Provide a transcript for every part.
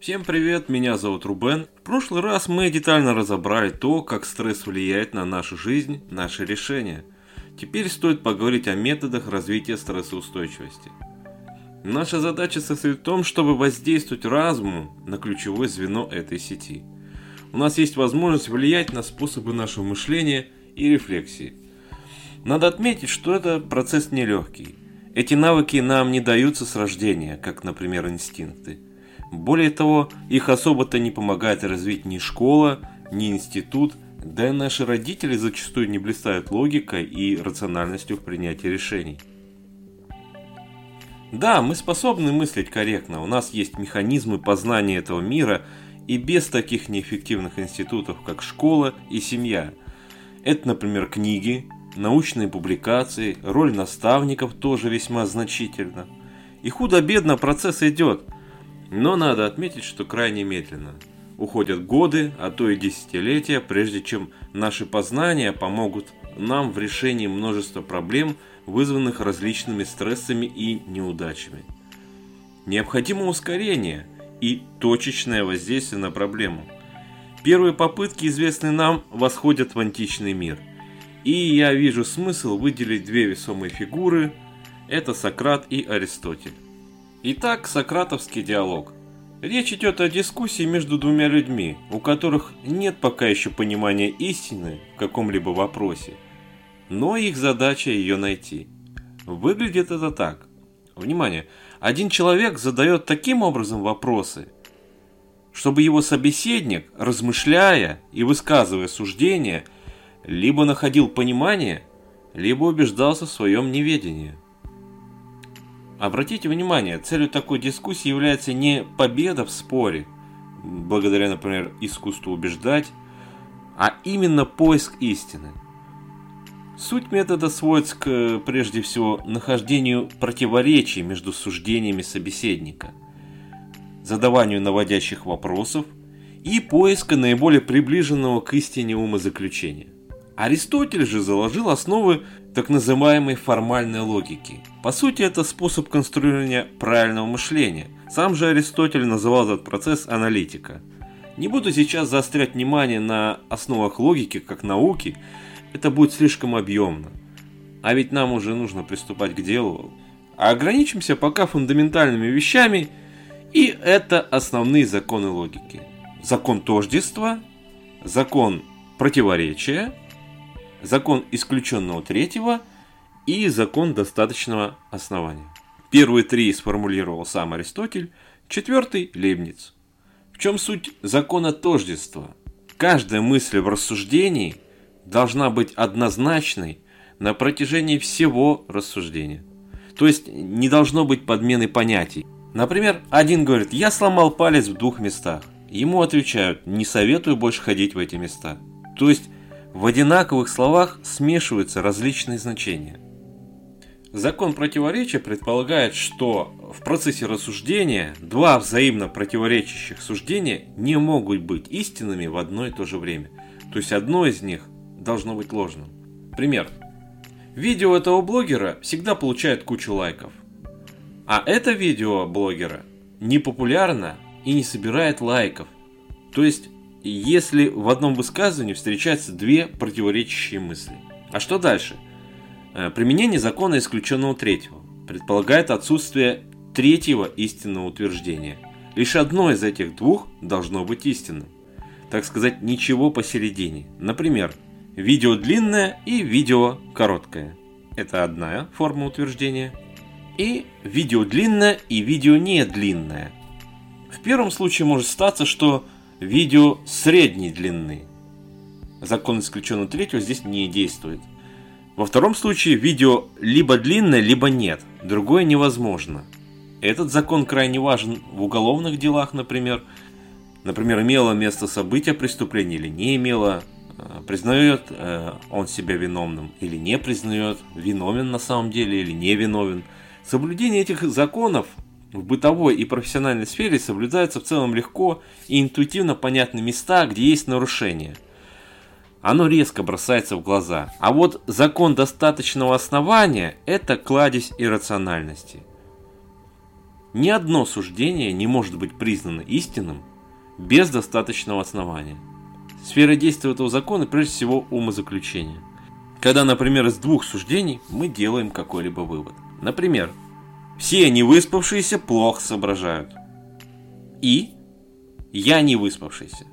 Всем привет, меня зовут Рубен. В прошлый раз мы детально разобрали то, как стресс влияет на нашу жизнь, наши решения. Теперь стоит поговорить о методах развития стрессоустойчивости. Наша задача состоит в том, чтобы воздействовать разумом на ключевое звено этой сети. У нас есть возможность влиять на способы нашего мышления и рефлексии. Надо отметить, что это процесс нелегкий. Эти навыки нам не даются с рождения, как, например, инстинкты. Более того, их особо-то не помогает развить ни школа, ни институт, да и наши родители зачастую не блистают логикой и рациональностью в принятии решений. Да, мы способны мыслить корректно, у нас есть механизмы познания этого мира и без таких неэффективных институтов, как школа и семья. Это, например, книги, научные публикации, роль наставников тоже весьма значительна. И худо-бедно процесс идет – но надо отметить, что крайне медленно. Уходят годы, а то и десятилетия, прежде чем наши познания помогут нам в решении множества проблем, вызванных различными стрессами и неудачами. Необходимо ускорение и точечное воздействие на проблему. Первые попытки, известные нам, восходят в античный мир. И я вижу смысл выделить две весомые фигуры – это Сократ и Аристотель. Итак, сократовский диалог. Речь идет о дискуссии между двумя людьми, у которых нет пока еще понимания истины в каком-либо вопросе, но их задача ее найти. Выглядит это так. Внимание, один человек задает таким образом вопросы, чтобы его собеседник, размышляя и высказывая суждения, либо находил понимание, либо убеждался в своем неведении. Обратите внимание, целью такой дискуссии является не победа в споре, благодаря, например, искусству убеждать, а именно поиск истины. Суть метода сводится к, прежде всего, нахождению противоречий между суждениями собеседника, задаванию наводящих вопросов и поиска наиболее приближенного к истине умозаключения. Аристотель же заложил основы так называемой формальной логики. По сути, это способ конструирования правильного мышления. Сам же Аристотель называл этот процесс аналитика. Не буду сейчас заострять внимание на основах логики как науки, это будет слишком объемно. А ведь нам уже нужно приступать к делу. А ограничимся пока фундаментальными вещами, и это основные законы логики. Закон тождества, закон противоречия – закон исключенного третьего и закон достаточного основания. Первые три сформулировал сам Аристотель, четвертый – Лейбниц. В чем суть закона тождества? Каждая мысль в рассуждении должна быть однозначной на протяжении всего рассуждения. То есть не должно быть подмены понятий. Например, один говорит, я сломал палец в двух местах. Ему отвечают, не советую больше ходить в эти места. То есть в одинаковых словах смешиваются различные значения. Закон противоречия предполагает, что в процессе рассуждения два взаимно противоречащих суждения не могут быть истинными в одно и то же время. То есть одно из них должно быть ложным. Пример. Видео этого блогера всегда получает кучу лайков. А это видео блогера не популярно и не собирает лайков. То есть если в одном высказывании встречаются две противоречащие мысли. А что дальше? Э, применение закона исключенного третьего предполагает отсутствие третьего истинного утверждения. Лишь одно из этих двух должно быть истинным. Так сказать, ничего посередине. Например, видео длинное и видео короткое. Это одна форма утверждения. И видео длинное и видео не длинное. В первом случае может статься, что видео средней длины. Закон исключенного третьего здесь не действует. Во втором случае видео либо длинное, либо нет. Другое невозможно. Этот закон крайне важен в уголовных делах, например. Например, имело место событие преступления или не имело, э, признает э, он себя виновным или не признает, виновен на самом деле или не виновен. Соблюдение этих законов в бытовой и профессиональной сфере соблюдаются в целом легко и интуитивно понятны места, где есть нарушения. Оно резко бросается в глаза. А вот закон достаточного основания – это кладезь иррациональности. Ни одно суждение не может быть признано истинным без достаточного основания. Сфера действия этого закона прежде всего умозаключение. Когда, например, из двух суждений мы делаем какой-либо вывод. Например, все невыспавшиеся плохо соображают. И я не выспавшийся.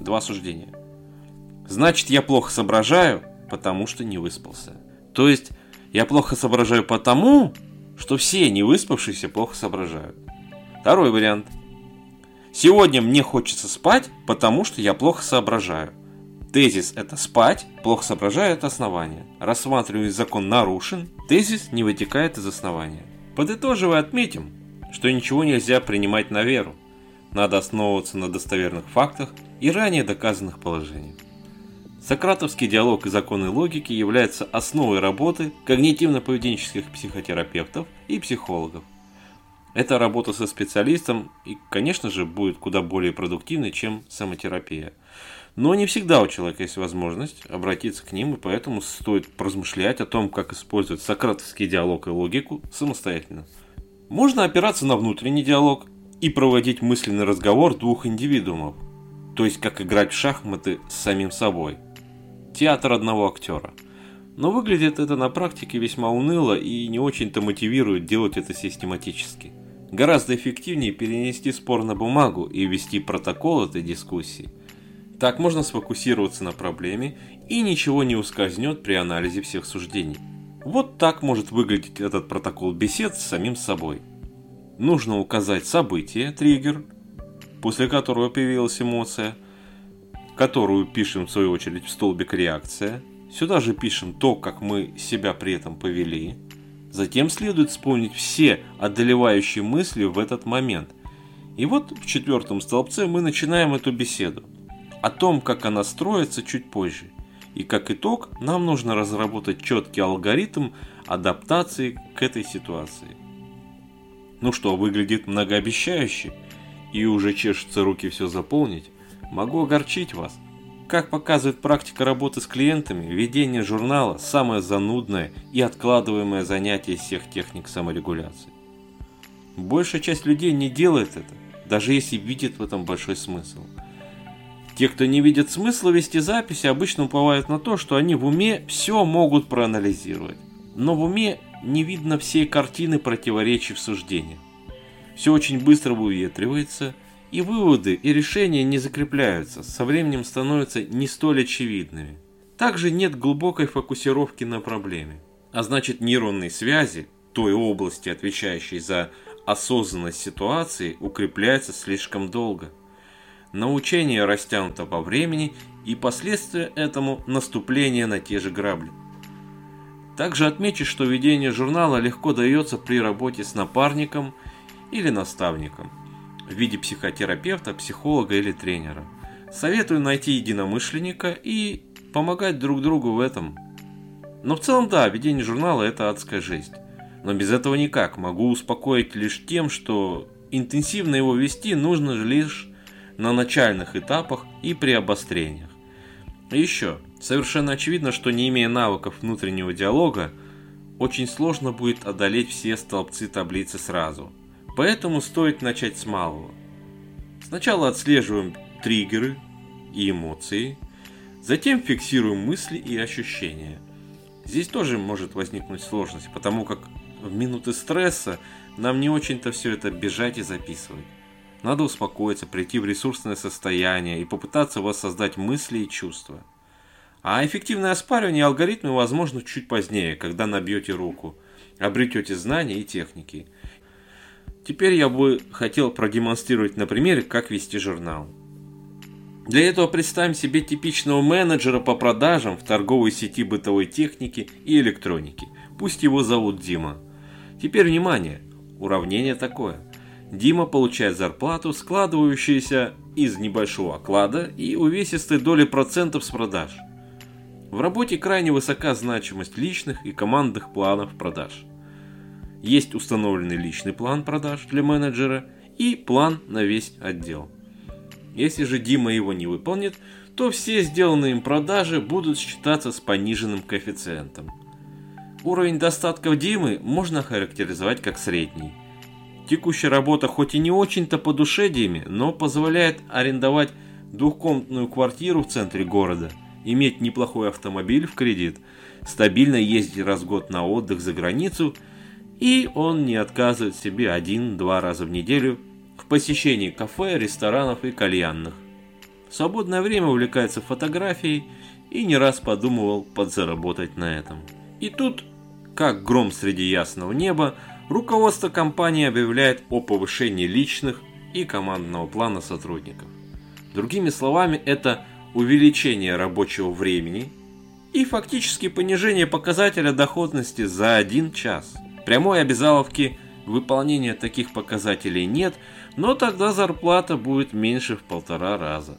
Два суждения. Значит, я плохо соображаю, потому что не выспался. То есть, я плохо соображаю потому, что все невыспавшиеся плохо соображают. Второй вариант. Сегодня мне хочется спать, потому что я плохо соображаю. Тезис – это спать, плохо соображаю – это основание. Рассматривая закон нарушен, тезис не вытекает из основания. Подытоживая, отметим, что ничего нельзя принимать на веру. Надо основываться на достоверных фактах и ранее доказанных положениях. Сократовский диалог и законы логики являются основой работы когнитивно-поведенческих психотерапевтов и психологов. Эта работа со специалистом и, конечно же, будет куда более продуктивной, чем самотерапия. Но не всегда у человека есть возможность обратиться к ним, и поэтому стоит поразмышлять о том, как использовать сократовский диалог и логику самостоятельно. Можно опираться на внутренний диалог и проводить мысленный разговор двух индивидуумов, то есть как играть в шахматы с самим собой – театр одного актера. Но выглядит это на практике весьма уныло и не очень-то мотивирует делать это систематически. Гораздо эффективнее перенести спор на бумагу и ввести протокол этой дискуссии. Так можно сфокусироваться на проблеме и ничего не ускользнет при анализе всех суждений. Вот так может выглядеть этот протокол бесед с самим собой. Нужно указать событие, триггер, после которого появилась эмоция – которую пишем в свою очередь в столбик реакция. Сюда же пишем то, как мы себя при этом повели. Затем следует вспомнить все одолевающие мысли в этот момент. И вот в четвертом столбце мы начинаем эту беседу. О том, как она строится чуть позже. И как итог, нам нужно разработать четкий алгоритм адаптации к этой ситуации. Ну что, выглядит многообещающе, и уже чешутся руки все заполнить. Могу огорчить вас. Как показывает практика работы с клиентами, ведение журнала – самое занудное и откладываемое занятие из всех техник саморегуляции. Большая часть людей не делает это, даже если видит в этом большой смысл. Те, кто не видит смысла вести записи, обычно уповают на то, что они в уме все могут проанализировать. Но в уме не видно всей картины противоречий в суждениях. Все очень быстро выветривается – и выводы и решения не закрепляются, со временем становятся не столь очевидными. Также нет глубокой фокусировки на проблеме. А значит нейронные связи той области, отвечающей за осознанность ситуации, укрепляются слишком долго. Научение растянуто по времени и последствия этому наступление на те же грабли. Также отмечу, что ведение журнала легко дается при работе с напарником или наставником – в виде психотерапевта, психолога или тренера. Советую найти единомышленника и помогать друг другу в этом. Но в целом да, ведение журнала это адская жизнь. Но без этого никак. Могу успокоить лишь тем, что интенсивно его вести нужно лишь на начальных этапах и при обострениях. Еще, совершенно очевидно, что не имея навыков внутреннего диалога, очень сложно будет одолеть все столбцы таблицы сразу – Поэтому стоит начать с малого. Сначала отслеживаем триггеры и эмоции, затем фиксируем мысли и ощущения. Здесь тоже может возникнуть сложность, потому как в минуты стресса нам не очень-то все это бежать и записывать. Надо успокоиться, прийти в ресурсное состояние и попытаться воссоздать мысли и чувства. А эффективное оспаривание алгоритма возможно чуть позднее, когда набьете руку, обретете знания и техники – Теперь я бы хотел продемонстрировать на примере, как вести журнал. Для этого представим себе типичного менеджера по продажам в торговой сети бытовой техники и электроники. Пусть его зовут Дима. Теперь внимание, уравнение такое. Дима получает зарплату, складывающуюся из небольшого оклада и увесистой доли процентов с продаж. В работе крайне высока значимость личных и командных планов продаж. Есть установленный личный план продаж для менеджера и план на весь отдел. Если же Дима его не выполнит, то все сделанные им продажи будут считаться с пониженным коэффициентом. Уровень достатков Димы можно характеризовать как средний. Текущая работа хоть и не очень-то по душе Диме, но позволяет арендовать двухкомнатную квартиру в центре города, иметь неплохой автомобиль в кредит, стабильно ездить раз в год на отдых за границу, и он не отказывает себе один-два раза в неделю в посещении кафе, ресторанов и кальянных. В свободное время увлекается фотографией и не раз подумывал подзаработать на этом. И тут, как гром среди ясного неба, руководство компании объявляет о повышении личных и командного плана сотрудников. Другими словами, это увеличение рабочего времени и фактически понижение показателя доходности за один час. Прямой обязаловки выполнения таких показателей нет, но тогда зарплата будет меньше в полтора раза.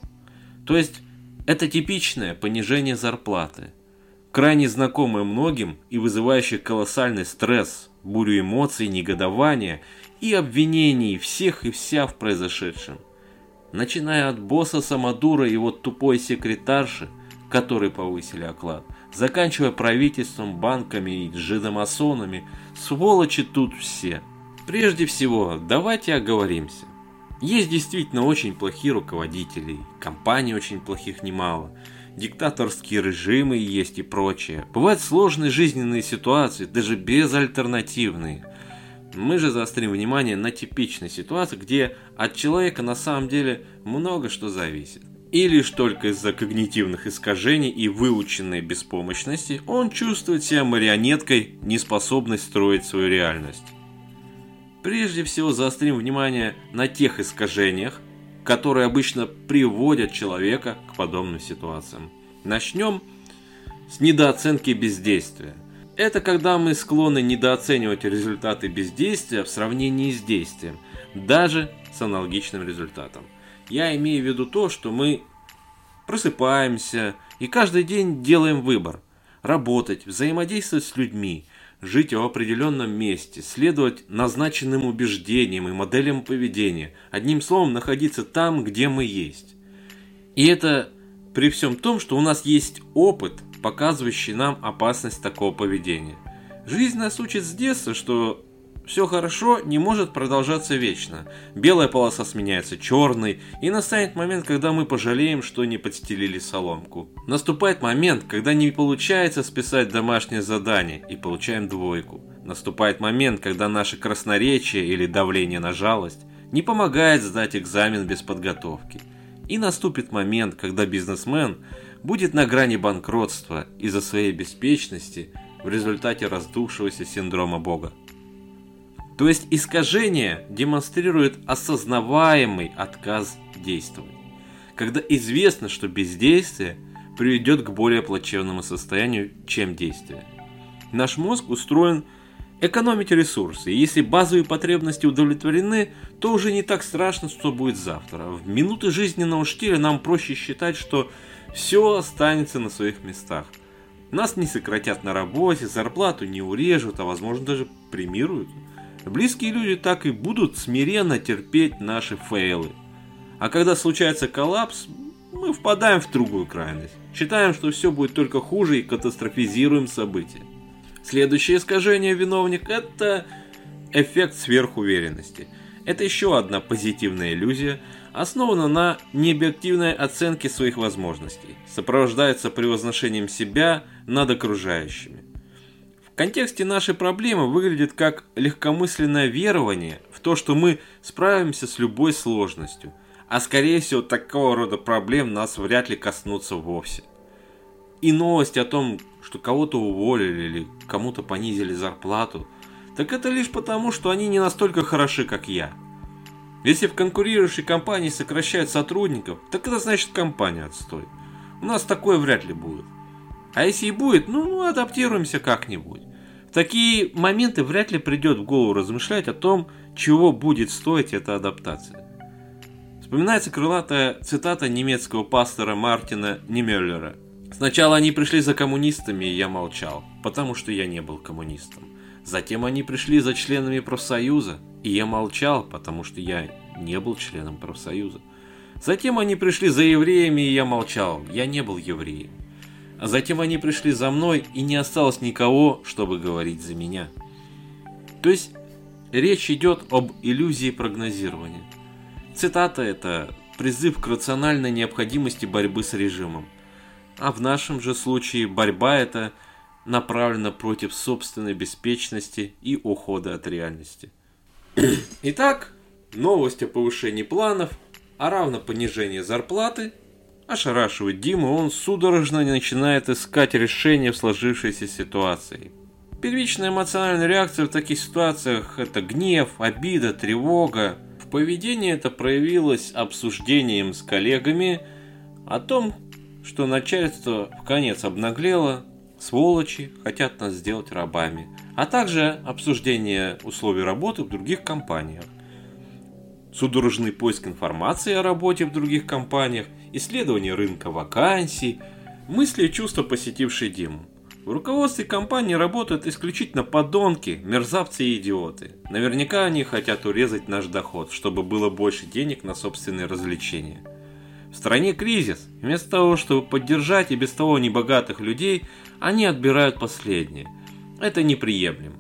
То есть это типичное понижение зарплаты, крайне знакомое многим и вызывающее колоссальный стресс, бурю эмоций, негодования и обвинений всех и вся в произошедшем. Начиная от босса Самодура и его тупой секретарши, которой повысили оклад, заканчивая правительством, банками и жидомасонами, сволочи тут все. Прежде всего, давайте оговоримся. Есть действительно очень плохие руководители, компаний очень плохих немало, диктаторские режимы есть и прочее. Бывают сложные жизненные ситуации, даже безальтернативные. Мы же заострим внимание на типичной ситуации, где от человека на самом деле много что зависит. И лишь только из-за когнитивных искажений и выученной беспомощности он чувствует себя марионеткой, неспособной строить свою реальность. Прежде всего заострим внимание на тех искажениях, которые обычно приводят человека к подобным ситуациям. Начнем с недооценки бездействия. Это когда мы склонны недооценивать результаты бездействия в сравнении с действием, даже с аналогичным результатом. Я имею в виду то, что мы просыпаемся и каждый день делаем выбор – работать, взаимодействовать с людьми, жить в определенном месте, следовать назначенным убеждениям и моделям поведения, одним словом, находиться там, где мы есть. И это при всем том, что у нас есть опыт, показывающий нам опасность такого поведения. Жизнь нас учит с детства, что все хорошо не может продолжаться вечно. Белая полоса сменяется черной, и настанет момент, когда мы пожалеем, что не подстелили соломку. Наступает момент, когда не получается списать домашнее задание и получаем двойку. Наступает момент, когда наше красноречие или давление на жалость не помогает сдать экзамен без подготовки. И наступит момент, когда бизнесмен будет на грани банкротства из-за своей беспечности в результате раздувшегося синдрома Бога. То есть искажение демонстрирует осознаваемый отказ действовать. Когда известно, что бездействие приведет к более плачевному состоянию, чем действие. Наш мозг устроен экономить ресурсы. И если базовые потребности удовлетворены, то уже не так страшно, что будет завтра. В минуты жизненного штиля нам проще считать, что все останется на своих местах. Нас не сократят на работе, зарплату не урежут, а возможно даже премируют. Близкие люди так и будут смиренно терпеть наши фейлы. А когда случается коллапс, мы впадаем в другую крайность. Считаем, что все будет только хуже и катастрофизируем события. Следующее искажение виновник – это эффект сверхуверенности. Это еще одна позитивная иллюзия, основана на необъективной оценке своих возможностей, сопровождается превозношением себя над окружающими. В контексте нашей проблемы выглядит как легкомысленное верование в то, что мы справимся с любой сложностью, а скорее всего такого рода проблем нас вряд ли коснутся вовсе. И новость о том, что кого-то уволили или кому-то понизили зарплату, так это лишь потому, что они не настолько хороши, как я. Если в конкурирующей компании сокращают сотрудников, так это значит компания отстой. У нас такое вряд ли будет. А если и будет, ну, ну адаптируемся как-нибудь. В такие моменты вряд ли придет в голову размышлять о том, чего будет стоить эта адаптация. Вспоминается крылатая цитата немецкого пастора Мартина Немеллера. «Сначала они пришли за коммунистами, и я молчал, потому что я не был коммунистом. Затем они пришли за членами профсоюза, и я молчал, потому что я не был членом профсоюза. Затем они пришли за евреями, и я молчал, я не был евреем. А затем они пришли за мной, и не осталось никого, чтобы говорить за меня. То есть, речь идет об иллюзии прогнозирования. Цитата это призыв к рациональной необходимости борьбы с режимом. А в нашем же случае борьба это направлена против собственной беспечности и ухода от реальности. Итак, новость о повышении планов, а равно понижении зарплаты ошарашивает Диму, он судорожно начинает искать решение в сложившейся ситуации. Первичная эмоциональная реакция в таких ситуациях – это гнев, обида, тревога. В поведении это проявилось обсуждением с коллегами о том, что начальство в конец обнаглело, сволочи хотят нас сделать рабами, а также обсуждение условий работы в других компаниях. Судорожный поиск информации о работе в других компаниях, исследование рынка вакансий, мысли и чувства, посетившие Диму. В руководстве компании работают исключительно подонки, мерзавцы и идиоты. Наверняка они хотят урезать наш доход, чтобы было больше денег на собственные развлечения. В стране кризис. Вместо того, чтобы поддержать и без того небогатых людей, они отбирают последнее. Это неприемлемо.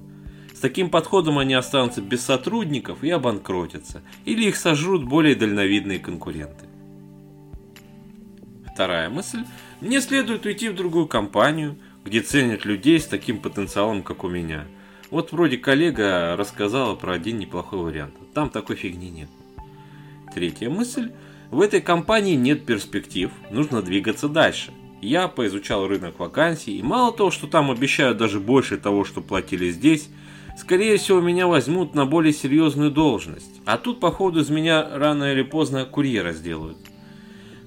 С таким подходом они останутся без сотрудников и обанкротятся, или их сожрут более дальновидные конкуренты. Вторая мысль. Мне следует уйти в другую компанию, где ценят людей с таким потенциалом, как у меня. Вот вроде коллега рассказала про один неплохой вариант. Там такой фигни нет. Третья мысль. В этой компании нет перспектив, нужно двигаться дальше. Я поизучал рынок вакансий, и мало того, что там обещают даже больше того, что платили здесь, скорее всего меня возьмут на более серьезную должность. А тут, походу, из меня рано или поздно курьера сделают.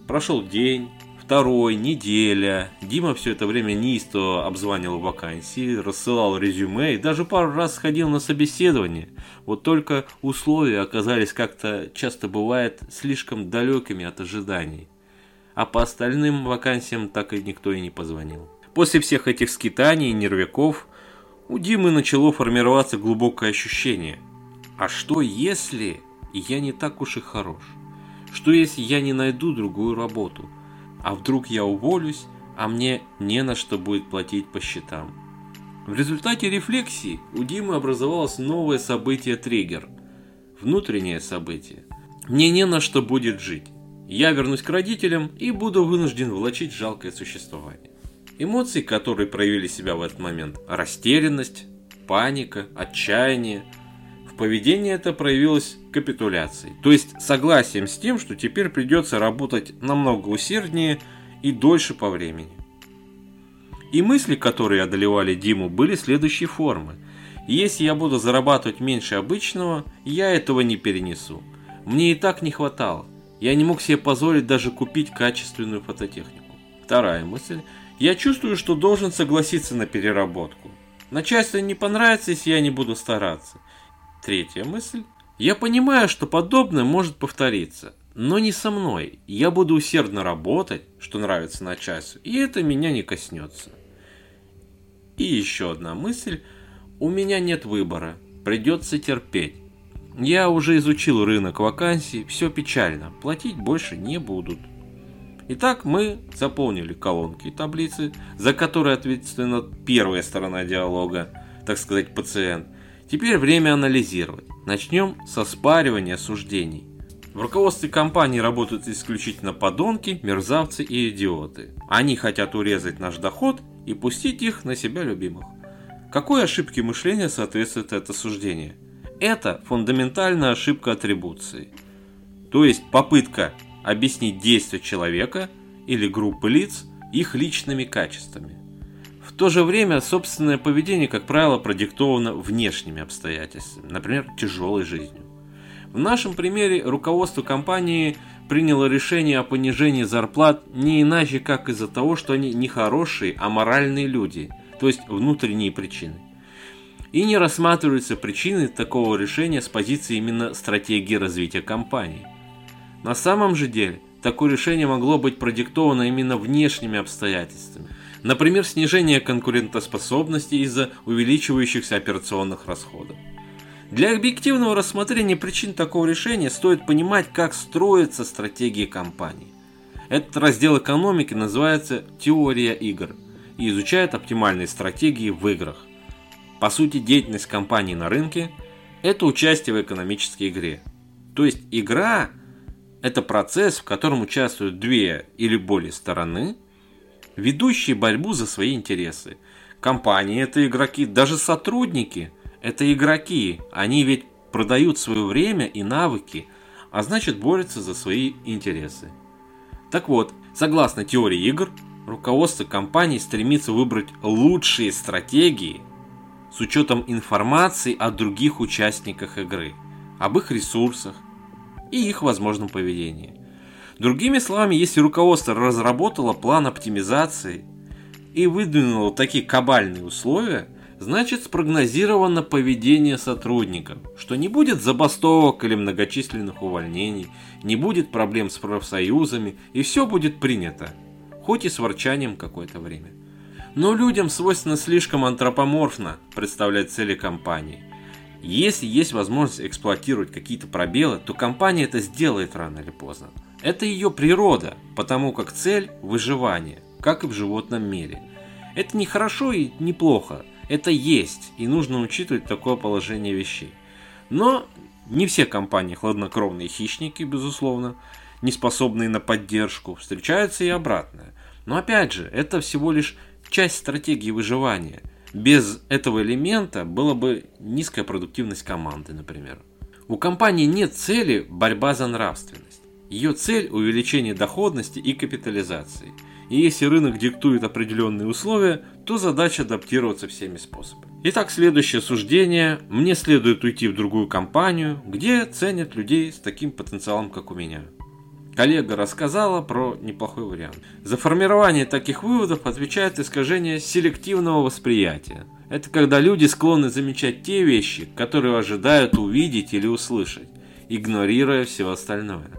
Прошел день, второй, неделя. Дима все это время неистово обзванивал вакансии, рассылал резюме и даже пару раз сходил на собеседование. Вот только условия оказались как-то часто бывает слишком далекими от ожиданий а по остальным вакансиям так и никто и не позвонил. После всех этих скитаний и нервяков у Димы начало формироваться глубокое ощущение. А что если я не так уж и хорош? Что если я не найду другую работу? А вдруг я уволюсь, а мне не на что будет платить по счетам? В результате рефлексии у Димы образовалось новое событие-триггер. Внутреннее событие. Мне не на что будет жить. Я вернусь к родителям и буду вынужден влачить жалкое существование. Эмоции, которые проявили себя в этот момент – растерянность, паника, отчаяние. В поведении это проявилось капитуляцией, то есть согласием с тем, что теперь придется работать намного усерднее и дольше по времени. И мысли, которые одолевали Диму, были следующей формы. Если я буду зарабатывать меньше обычного, я этого не перенесу. Мне и так не хватало. Я не мог себе позволить даже купить качественную фототехнику. Вторая мысль. Я чувствую, что должен согласиться на переработку. Начальство не понравится, если я не буду стараться. Третья мысль. Я понимаю, что подобное может повториться, но не со мной. Я буду усердно работать, что нравится начальству, и это меня не коснется. И еще одна мысль. У меня нет выбора. Придется терпеть. Я уже изучил рынок вакансий, все печально, платить больше не будут. Итак, мы заполнили колонки и таблицы, за которые ответственна первая сторона диалога, так сказать, пациент. Теперь время анализировать. Начнем со спаривания суждений. В руководстве компании работают исключительно подонки, мерзавцы и идиоты. Они хотят урезать наш доход и пустить их на себя любимых. Какой ошибке мышления соответствует это суждение? Это фундаментальная ошибка атрибуции. То есть попытка объяснить действия человека или группы лиц их личными качествами. То же время собственное поведение, как правило, продиктовано внешними обстоятельствами, например, тяжелой жизнью. В нашем примере руководство компании приняло решение о понижении зарплат не иначе, как из-за того, что они не хорошие, а моральные люди, то есть внутренние причины и не рассматриваются причины такого решения с позиции именно стратегии развития компании. На самом же деле, такое решение могло быть продиктовано именно внешними обстоятельствами. Например, снижение конкурентоспособности из-за увеличивающихся операционных расходов. Для объективного рассмотрения причин такого решения стоит понимать, как строится стратегия компании. Этот раздел экономики называется «Теория игр» и изучает оптимальные стратегии в играх. По сути, деятельность компании на рынке – это участие в экономической игре. То есть игра – это процесс, в котором участвуют две или более стороны, ведущие борьбу за свои интересы. Компании – это игроки, даже сотрудники – это игроки. Они ведь продают свое время и навыки, а значит борются за свои интересы. Так вот, согласно теории игр, руководство компании стремится выбрать лучшие стратегии с учетом информации о других участниках игры, об их ресурсах и их возможном поведении. Другими словами, если руководство разработало план оптимизации и выдвинуло такие кабальные условия, значит спрогнозировано поведение сотрудников, что не будет забастовок или многочисленных увольнений, не будет проблем с профсоюзами и все будет принято, хоть и с ворчанием какое-то время. Но людям свойственно слишком антропоморфно представлять цели компании. Если есть возможность эксплуатировать какие-то пробелы, то компания это сделает рано или поздно. Это ее природа, потому как цель – выживание, как и в животном мире. Это не хорошо и не плохо – это есть, и нужно учитывать такое положение вещей. Но не все компании хладнокровные хищники, безусловно, не способные на поддержку, встречаются и обратное. Но опять же, это всего лишь часть стратегии выживания. Без этого элемента была бы низкая продуктивность команды, например. У компании нет цели борьба за нравственность. Ее цель – увеличение доходности и капитализации – и если рынок диктует определенные условия, то задача адаптироваться всеми способами. Итак, следующее суждение. Мне следует уйти в другую компанию, где ценят людей с таким потенциалом, как у меня. Коллега рассказала про неплохой вариант. За формирование таких выводов отвечает искажение селективного восприятия. Это когда люди склонны замечать те вещи, которые ожидают увидеть или услышать, игнорируя все остальное.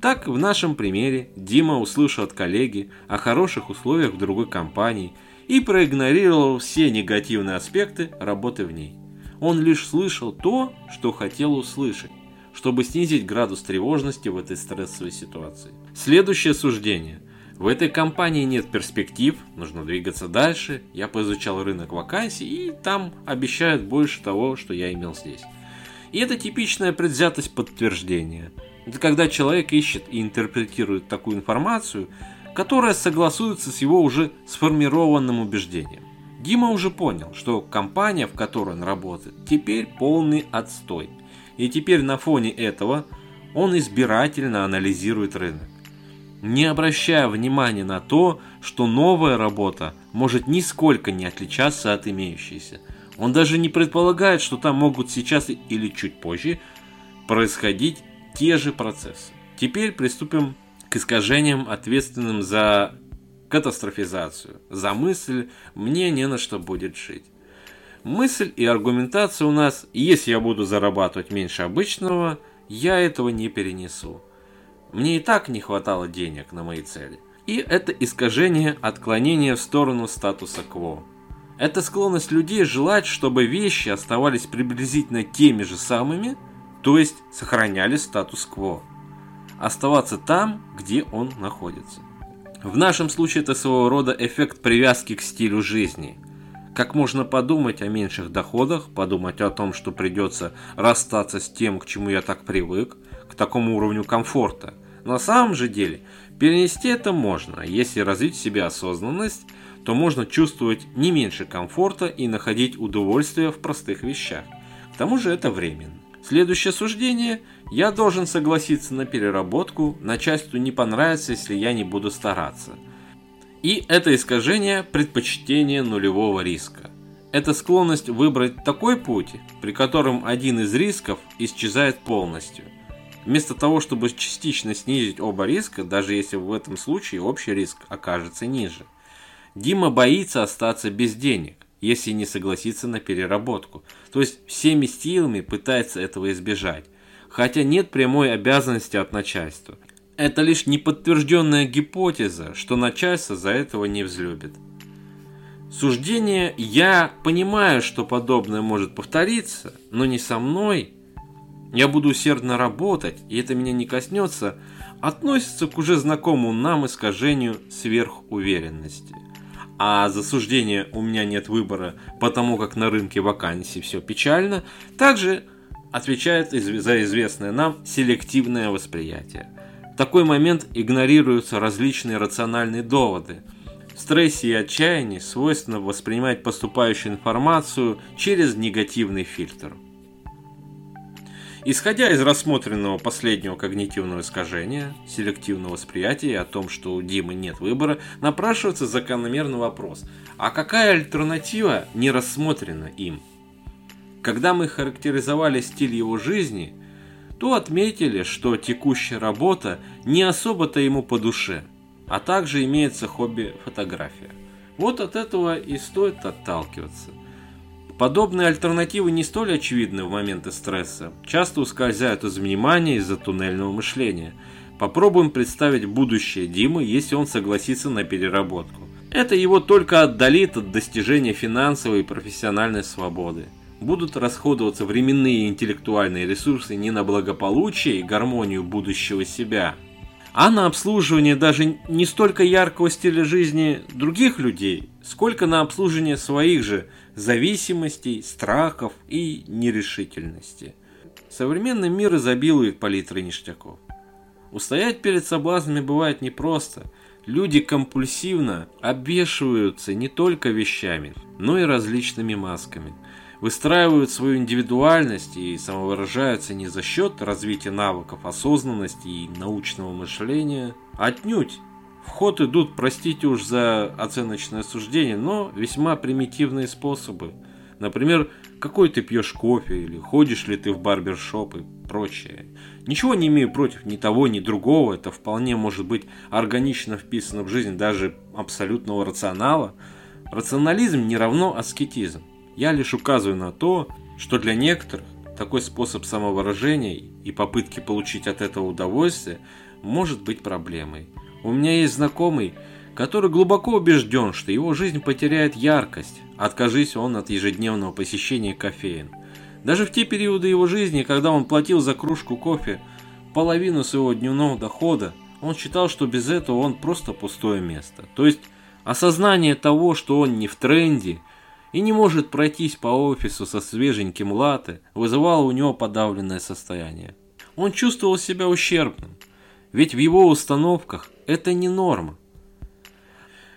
Так, в нашем примере Дима услышал от коллеги о хороших условиях в другой компании и проигнорировал все негативные аспекты работы в ней. Он лишь слышал то, что хотел услышать, чтобы снизить градус тревожности в этой стрессовой ситуации. Следующее суждение. В этой компании нет перспектив, нужно двигаться дальше. Я поизучал рынок вакансий и там обещают больше того, что я имел здесь. И это типичная предвзятость подтверждения – это когда человек ищет и интерпретирует такую информацию, которая согласуется с его уже сформированным убеждением. Дима уже понял, что компания, в которой он работает, теперь полный отстой. И теперь на фоне этого он избирательно анализирует рынок, не обращая внимания на то, что новая работа может нисколько не отличаться от имеющейся. Он даже не предполагает, что там могут сейчас или чуть позже происходить те же процессы. Теперь приступим к искажениям, ответственным за катастрофизацию, за мысль «мне не на что будет жить». Мысль и аргументация у нас «если я буду зарабатывать меньше обычного, я этого не перенесу». Мне и так не хватало денег на мои цели. И это искажение отклонения в сторону статуса кво. Это склонность людей желать, чтобы вещи оставались приблизительно теми же самыми – то есть сохраняли статус-кво. Оставаться там, где он находится. В нашем случае это своего рода эффект привязки к стилю жизни. Как можно подумать о меньших доходах, подумать о том, что придется расстаться с тем, к чему я так привык, к такому уровню комфорта. На самом же деле, перенести это можно, если развить в себе осознанность, то можно чувствовать не меньше комфорта и находить удовольствие в простых вещах. К тому же это временно. Следующее суждение. Я должен согласиться на переработку, начальству не понравится, если я не буду стараться. И это искажение предпочтения нулевого риска. Это склонность выбрать такой путь, при котором один из рисков исчезает полностью. Вместо того, чтобы частично снизить оба риска, даже если в этом случае общий риск окажется ниже. Дима боится остаться без денег если не согласится на переработку. То есть всеми силами пытается этого избежать, хотя нет прямой обязанности от начальства. Это лишь неподтвержденная гипотеза, что начальство за этого не взлюбит. Суждение «я понимаю, что подобное может повториться, но не со мной», «я буду усердно работать, и это меня не коснется», относится к уже знакомому нам искажению сверхуверенности – а засуждение «у меня нет выбора, потому как на рынке вакансий все печально» также отвечает за известное нам селективное восприятие. В такой момент игнорируются различные рациональные доводы. В стрессе и отчаянии свойственно воспринимать поступающую информацию через негативный фильтр. Исходя из рассмотренного последнего когнитивного искажения, селективного восприятия о том, что у Димы нет выбора, напрашивается закономерный вопрос. А какая альтернатива не рассмотрена им? Когда мы характеризовали стиль его жизни, то отметили, что текущая работа не особо-то ему по душе, а также имеется хобби фотография. Вот от этого и стоит отталкиваться. Подобные альтернативы не столь очевидны в моменты стресса, часто ускользают из внимания из-за туннельного мышления. Попробуем представить будущее Димы, если он согласится на переработку. Это его только отдалит от достижения финансовой и профессиональной свободы. Будут расходоваться временные и интеллектуальные ресурсы не на благополучие и гармонию будущего себя, а на обслуживание даже не столько яркого стиля жизни других людей, сколько на обслуживание своих же зависимостей, страхов и нерешительности. Современный мир изобилует палитрой ништяков. Устоять перед соблазнами бывает непросто. Люди компульсивно обвешиваются не только вещами, но и различными масками. Выстраивают свою индивидуальность и самовыражаются не за счет развития навыков осознанности и научного мышления, отнюдь в ход идут, простите уж за оценочное суждение, но весьма примитивные способы. Например, какой ты пьешь кофе, или ходишь ли ты в барбершоп и прочее. Ничего не имею против ни того, ни другого, это вполне может быть органично вписано в жизнь даже абсолютного рационала. Рационализм не равно аскетизм. Я лишь указываю на то, что для некоторых такой способ самовыражения и попытки получить от этого удовольствие может быть проблемой. У меня есть знакомый, который глубоко убежден, что его жизнь потеряет яркость, откажись он от ежедневного посещения кофеин. Даже в те периоды его жизни, когда он платил за кружку кофе половину своего дневного дохода, он считал, что без этого он просто пустое место. То есть осознание того, что он не в тренде и не может пройтись по офису со свеженьким латте, вызывало у него подавленное состояние. Он чувствовал себя ущербным, ведь в его установках это не норма.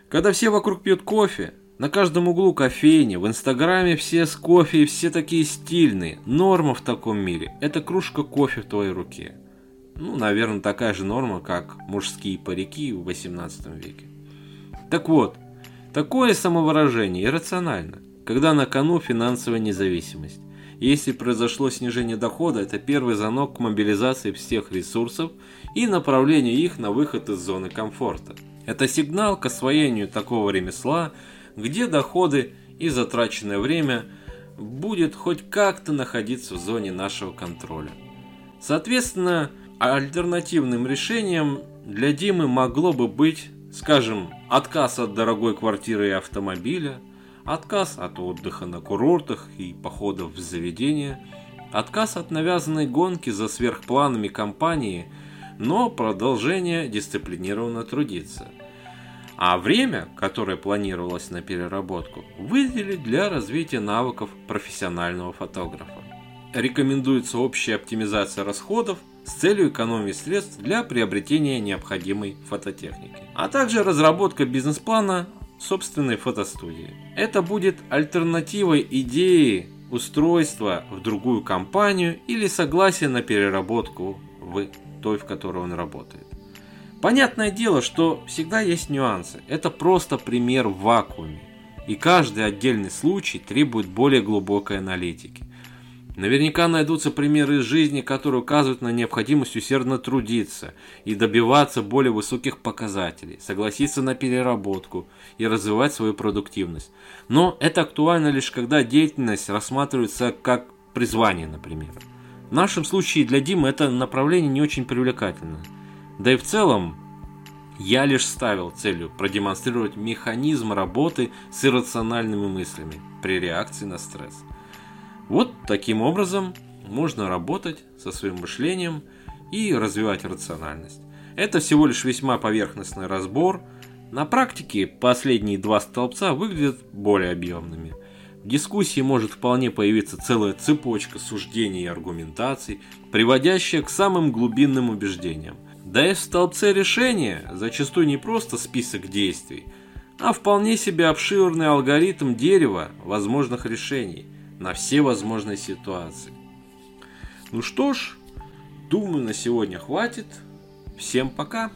Когда все вокруг пьют кофе, на каждом углу кофейни, в инстаграме все с кофе и все такие стильные. Норма в таком мире – это кружка кофе в твоей руке. Ну, наверное, такая же норма, как мужские парики в 18 веке. Так вот, такое самовыражение иррационально, когда на кону финансовая независимость. Если произошло снижение дохода, это первый звонок к мобилизации всех ресурсов и направлению их на выход из зоны комфорта. Это сигнал к освоению такого ремесла, где доходы и затраченное время будет хоть как-то находиться в зоне нашего контроля. Соответственно, альтернативным решением для Димы могло бы быть, скажем, отказ от дорогой квартиры и автомобиля, отказ от отдыха на курортах и походов в заведения, отказ от навязанной гонки за сверхпланами компании – но продолжение дисциплинированно трудиться. А время, которое планировалось на переработку, выделить для развития навыков профессионального фотографа. Рекомендуется общая оптимизация расходов с целью экономии средств для приобретения необходимой фототехники, а также разработка бизнес-плана собственной фотостудии. Это будет альтернативой идеи устройства в другую компанию или согласие на переработку в той, в которой он работает. Понятное дело, что всегда есть нюансы. Это просто пример в вакууме. И каждый отдельный случай требует более глубокой аналитики. Наверняка найдутся примеры из жизни, которые указывают на необходимость усердно трудиться и добиваться более высоких показателей, согласиться на переработку и развивать свою продуктивность. Но это актуально лишь когда деятельность рассматривается как призвание, например. В нашем случае для Димы это направление не очень привлекательно. Да и в целом, я лишь ставил целью продемонстрировать механизм работы с иррациональными мыслями при реакции на стресс. Вот таким образом можно работать со своим мышлением и развивать рациональность. Это всего лишь весьма поверхностный разбор. На практике последние два столбца выглядят более объемными. В дискуссии может вполне появиться целая цепочка суждений и аргументаций, приводящая к самым глубинным убеждениям. Да и в столбце решения зачастую не просто список действий, а вполне себе обширный алгоритм дерева возможных решений на все возможные ситуации. Ну что ж, думаю, на сегодня хватит. Всем пока!